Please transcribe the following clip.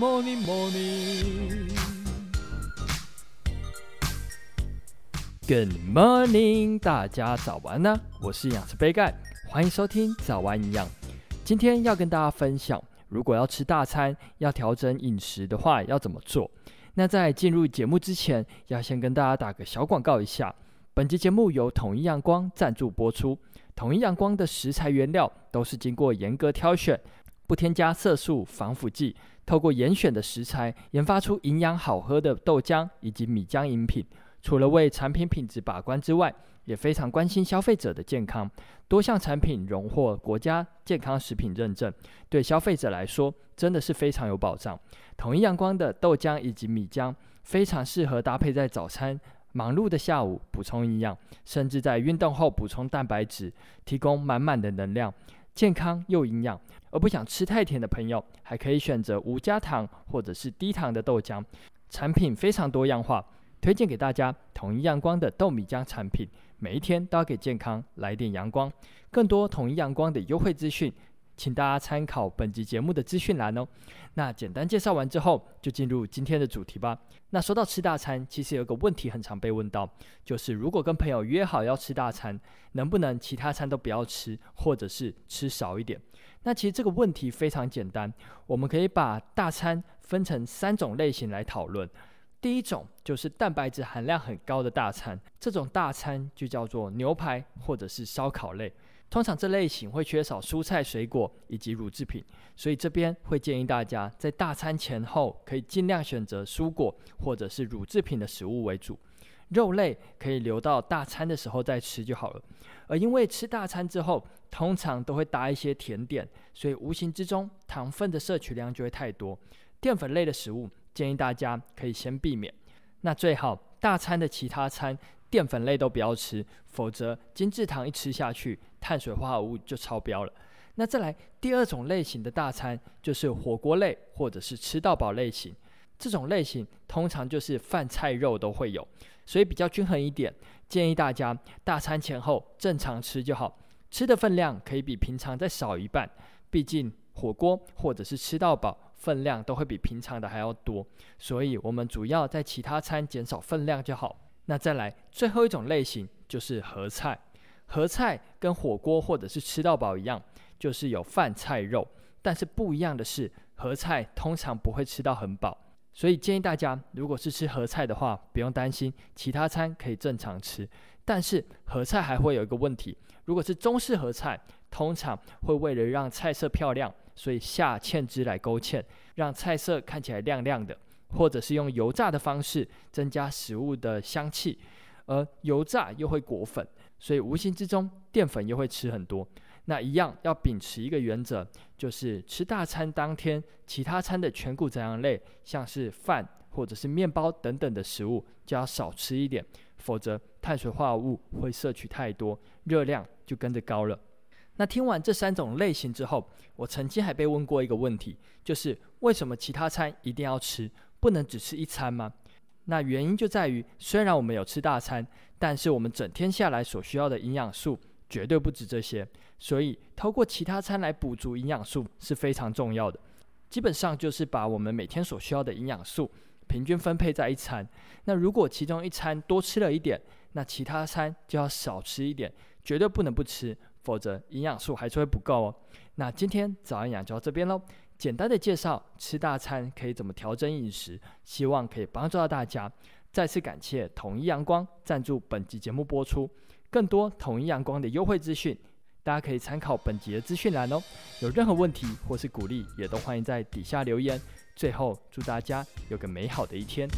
morning, morning. Good morning，大家早安呢、我是养师杯盖，欢迎收听早安营养。今天要跟大家分享，如果要吃大餐，要调整饮食的话，要怎么做？那在进入节目之前，要先跟大家打个小广告一下。本集节目由统一阳光赞助播出。统一阳光的食材原料都是经过严格挑选，不添加色素、防腐剂，透过严选的食材研发出营养好喝的豆浆以及米浆饮品。除了为产品品质把关之外，也非常关心消费者的健康。多项产品荣获国家健康食品认证，对消费者来说真的是非常有保障。统一阳光的豆浆以及米浆非常适合搭配在早餐。忙碌的下午补充营养，甚至在运动后补充蛋白质，提供满满的能量，健康又营养。而不想吃太甜的朋友，还可以选择无加糖或者是低糖的豆浆。产品非常多样化，推荐给大家统一阳光的豆米浆产品。每一天都要给健康来点阳光。更多统一阳光的优惠资讯。请大家参考本集节目的资讯栏哦。那简单介绍完之后，就进入今天的主题吧。那说到吃大餐，其实有个问题很常被问到，就是如果跟朋友约好要吃大餐，能不能其他餐都不要吃，或者是吃少一点？那其实这个问题非常简单，我们可以把大餐分成三种类型来讨论。第一种就是蛋白质含量很高的大餐，这种大餐就叫做牛排或者是烧烤类。通常这类型会缺少蔬菜、水果以及乳制品，所以这边会建议大家在大餐前后可以尽量选择蔬果或者是乳制品的食物为主，肉类可以留到大餐的时候再吃就好了。而因为吃大餐之后，通常都会搭一些甜点，所以无形之中糖分的摄取量就会太多。淀粉类的食物建议大家可以先避免，那最好大餐的其他餐。淀粉类都不要吃，否则精制糖一吃下去，碳水化合物就超标了。那再来第二种类型的大餐，就是火锅类或者是吃到饱类型。这种类型通常就是饭菜肉都会有，所以比较均衡一点。建议大家大餐前后正常吃就好，吃的分量可以比平常再少一半。毕竟火锅或者是吃到饱分量都会比平常的还要多，所以我们主要在其他餐减少分量就好。那再来最后一种类型就是合菜，合菜跟火锅或者是吃到饱一样，就是有饭菜肉，但是不一样的是，合菜通常不会吃到很饱，所以建议大家如果是吃合菜的话，不用担心，其他餐可以正常吃。但是合菜还会有一个问题，如果是中式合菜，通常会为了让菜色漂亮，所以下芡汁来勾芡，让菜色看起来亮亮的。或者是用油炸的方式增加食物的香气，而油炸又会裹粉，所以无形之中淀粉又会吃很多。那一样要秉持一个原则，就是吃大餐当天，其他餐的全谷杂粮类，像是饭或者是面包等等的食物，就要少吃一点，否则碳水化合物会摄取太多，热量就跟着高了。那听完这三种类型之后，我曾经还被问过一个问题，就是为什么其他餐一定要吃？不能只吃一餐吗？那原因就在于，虽然我们有吃大餐，但是我们整天下来所需要的营养素绝对不止这些，所以透过其他餐来补足营养素是非常重要的。基本上就是把我们每天所需要的营养素平均分配在一餐。那如果其中一餐多吃了一点，那其他餐就要少吃一点，绝对不能不吃，否则营养素还是会不够哦。那今天早安养就到这边喽。简单的介绍吃大餐可以怎么调整饮食，希望可以帮助到大家。再次感谢统一阳光赞助本集节目播出，更多统一阳光的优惠资讯，大家可以参考本集的资讯栏哦。有任何问题或是鼓励，也都欢迎在底下留言。最后，祝大家有个美好的一天。